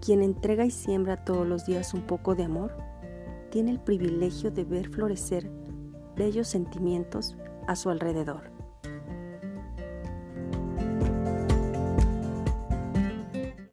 Quien entrega y siembra todos los días un poco de amor, tiene el privilegio de ver florecer bellos sentimientos a su alrededor.